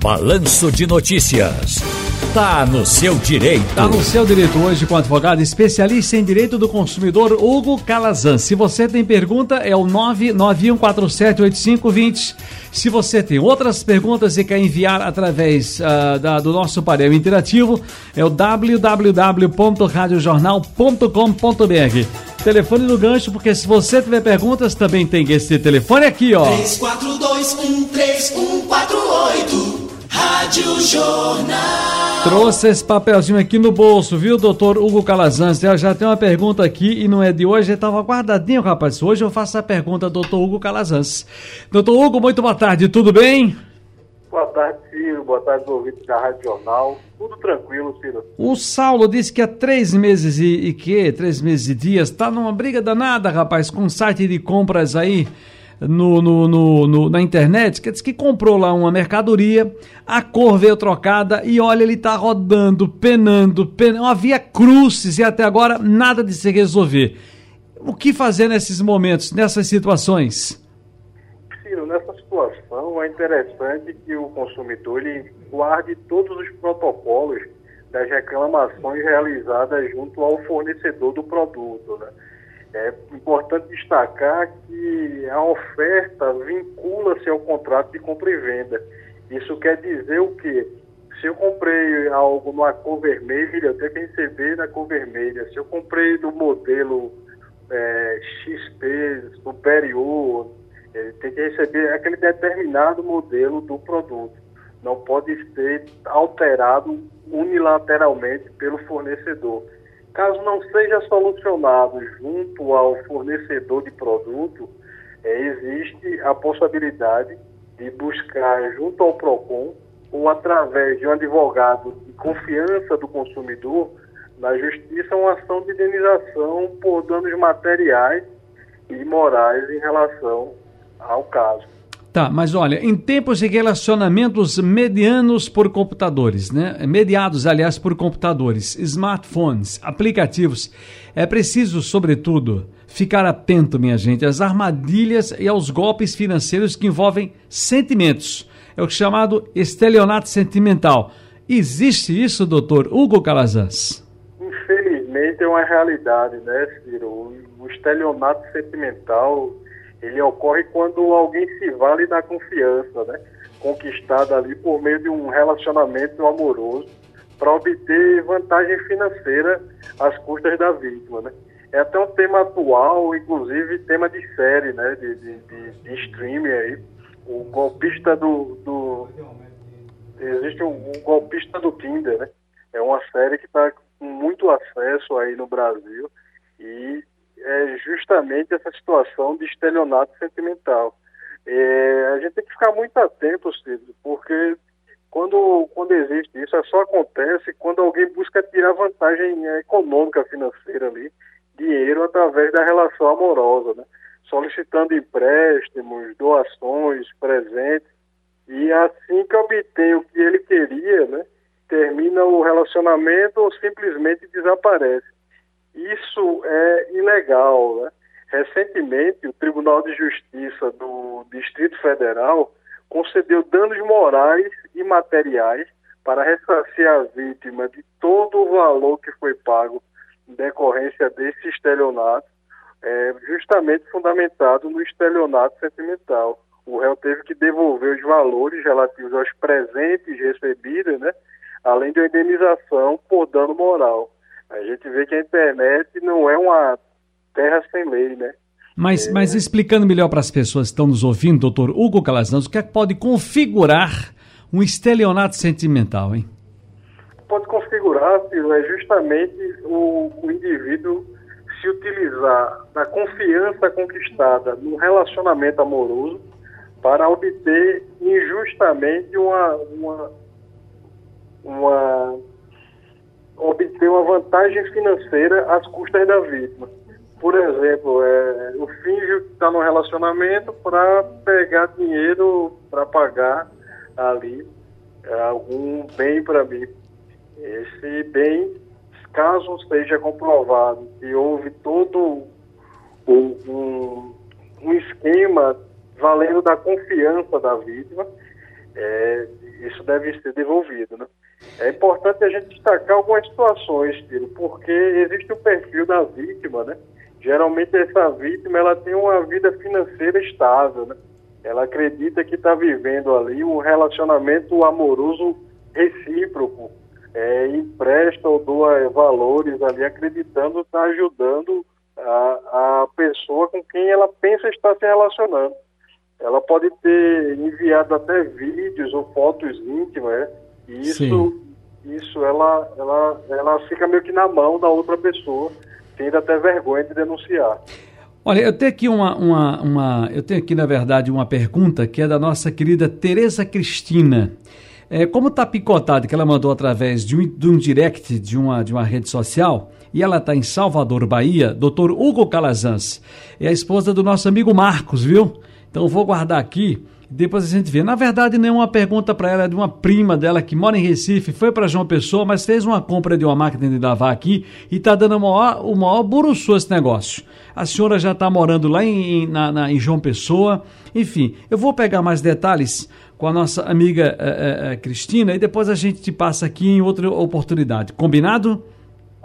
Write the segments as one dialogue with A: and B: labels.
A: Balanço de Notícias. Tá no seu direito.
B: Tá no seu direito hoje com o advogado especialista em direito do consumidor Hugo Calazan. Se você tem pergunta, é o 991478520. Se você tem outras perguntas e quer enviar através uh, da, do nosso painel interativo, é o www.radiojornal.com.br. Telefone no gancho, porque se você tiver perguntas, também tem esse telefone aqui, ó.
C: 34213148 Rádio Jornal.
B: Trouxe esse papelzinho aqui no bolso, viu, doutor Hugo Calazans? Eu já tem uma pergunta aqui e não é de hoje, estava guardadinho, rapaz. Hoje eu faço a pergunta, doutor Hugo Calazans. Doutor Hugo, muito boa tarde, tudo bem?
D: Boa tarde, Ciro. Boa tarde, ouvintes da Rádio Jornal. Tudo tranquilo, Ciro.
B: O Saulo disse que há três meses e, e que? Três meses e dias, tá numa briga danada, rapaz, com um site de compras aí no, no, no, na internet que disse que comprou lá uma mercadoria, a cor veio trocada e olha, ele tá rodando, penando, penando, havia cruzes e até agora nada de se resolver. O que fazer nesses momentos, nessas situações?
D: Ciro, nessa situação é interessante que o consumidor ele guarde todos os protocolos das reclamações realizadas junto ao fornecedor do produto, né? É importante destacar que a oferta vincula-se ao contrato de compra e venda. Isso quer dizer o quê? Se eu comprei algo numa cor vermelha, eu tenho que receber na cor vermelha. Se eu comprei do modelo é, XP superior, ele tem que receber aquele determinado modelo do produto. Não pode ser alterado unilateralmente pelo fornecedor. Caso não seja solucionado junto ao fornecedor de produto, é, existe a possibilidade de buscar junto ao PROCON ou através de um advogado de confiança do consumidor na justiça uma ação de indenização por danos materiais e morais em relação ao caso.
B: Tá, mas olha, em tempos de relacionamentos medianos por computadores, né? Mediados, aliás, por computadores, smartphones, aplicativos, é preciso, sobretudo, ficar atento, minha gente, às armadilhas e aos golpes financeiros que envolvem sentimentos. É o chamado estelionato sentimental. Existe isso, doutor Hugo Calazans?
D: Infelizmente é uma realidade, né, Ciro? O estelionato sentimental ele ocorre quando alguém se vale da confiança, né? Conquistada ali por meio de um relacionamento amoroso para obter vantagem financeira às custas da vítima, né? É até um tema atual, inclusive tema de série, né? De, de, de, de streaming aí. O golpista do, do... Existe um, um golpista do Tinder, né? É uma série que está com muito acesso aí no Brasil e é justamente essa situação de estelionato sentimental. É, a gente tem que ficar muito atento, Cid, porque quando, quando existe isso, só acontece quando alguém busca tirar vantagem econômica, financeira ali, dinheiro através da relação amorosa, né? solicitando empréstimos, doações, presentes, e assim que obtém o que ele queria, né, termina o relacionamento ou simplesmente desaparece. Isso é ilegal. Né? Recentemente, o Tribunal de Justiça do Distrito Federal concedeu danos morais e materiais para ressarcir a vítima de todo o valor que foi pago em decorrência desse estelionato, é, justamente fundamentado no estelionato sentimental. O réu teve que devolver os valores relativos aos presentes recebidos, né, além da indenização por dano moral. A gente vê que a internet não é uma terra sem lei, né?
B: Mas, é... mas explicando melhor para as pessoas que estão nos ouvindo, doutor Hugo Calazans, o que é que pode configurar um estelionato sentimental, hein?
D: Pode configurar, Ciro, é justamente o, o indivíduo se utilizar da confiança conquistada no relacionamento amoroso para obter injustamente uma, uma, uma obter uma vantagem financeira às custas da vítima. Por exemplo, é, eu finjo que está no relacionamento para pegar dinheiro para pagar ali é, algum bem para mim. Esse bem, caso seja comprovado que houve todo um, um esquema valendo da confiança da vítima, é, isso deve ser devolvido. Né? É importante a gente destacar algumas situações, Tiro, porque existe o perfil da vítima, né? Geralmente essa vítima ela tem uma vida financeira estável, né? Ela acredita que está vivendo ali um relacionamento amoroso recíproco, é, empresta ou doa valores ali, acreditando estar tá ajudando a, a pessoa com quem ela pensa estar se relacionando. Ela pode ter enviado até vídeos ou fotos íntimas, né? E isso, isso ela, ela, ela fica meio que na mão da outra pessoa, tendo até vergonha de denunciar.
B: Olha, eu tenho aqui uma, uma, uma, eu tenho aqui na verdade uma pergunta que é da nossa querida Tereza Cristina. É, como está picotado que ela mandou através de um, de um direct de uma, de uma rede social, e ela está em Salvador, Bahia, doutor Hugo Calazans, é a esposa do nosso amigo Marcos, viu? Então eu vou guardar aqui, depois a gente vê. Na verdade, não é pergunta para ela, é de uma prima dela que mora em Recife, foi para João Pessoa, mas fez uma compra de uma máquina de lavar aqui e está dando o maior, o maior buruçu esse negócio. A senhora já está morando lá em, na, na, em João Pessoa. Enfim, eu vou pegar mais detalhes com a nossa amiga uh, uh, Cristina e depois a gente te passa aqui em outra oportunidade. Combinado?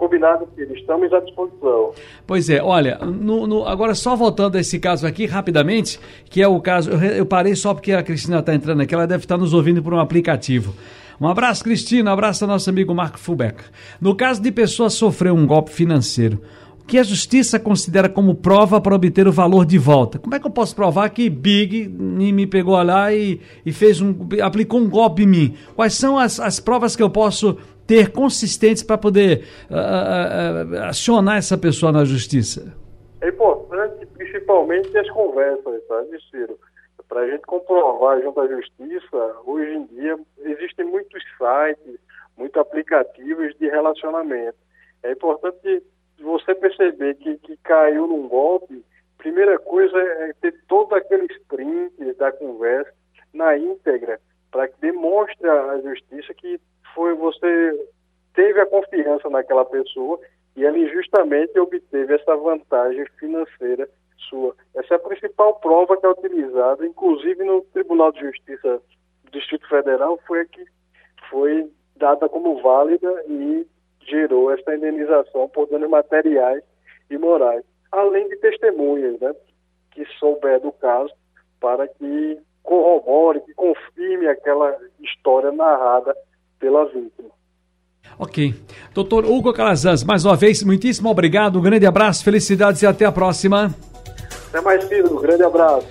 D: Combinado, filho. Estamos à disposição.
B: Pois é, olha, no, no, agora só voltando a esse caso aqui rapidamente, que é o caso. Eu, eu parei só porque a Cristina está entrando aqui, ela deve estar nos ouvindo por um aplicativo. Um abraço, Cristina, um abraço ao nosso amigo Marco Fubeck. No caso de pessoa sofrer um golpe financeiro, que a justiça considera como prova para obter o valor de volta. Como é que eu posso provar que Big me pegou lá e, e fez um, aplicou um golpe em mim? Quais são as, as provas que eu posso ter consistentes para poder uh, uh, acionar essa pessoa na justiça?
D: É importante, principalmente, as conversas, sabe, Ciro? Para a gente comprovar junto à justiça, hoje em dia existem muitos sites, muitos aplicativos de relacionamento. É importante você perceber que, que caiu num golpe, primeira coisa é ter todo aquele sprint da conversa na íntegra, para que demonstre à justiça que foi você teve a confiança naquela pessoa e ela injustamente obteve essa vantagem financeira sua. Essa é a principal prova que é utilizada, inclusive no Tribunal de Justiça do Distrito Federal, foi a que foi dada como válida e gerou essa indenização por danos materiais e morais, além de testemunhas, né, que souber do caso, para que corrobore, que confirme aquela história narrada pela vítima.
B: Ok. Doutor Hugo Calazans, mais uma vez, muitíssimo obrigado, um grande abraço, felicidades e até a próxima.
D: Até mais, filho, um grande abraço.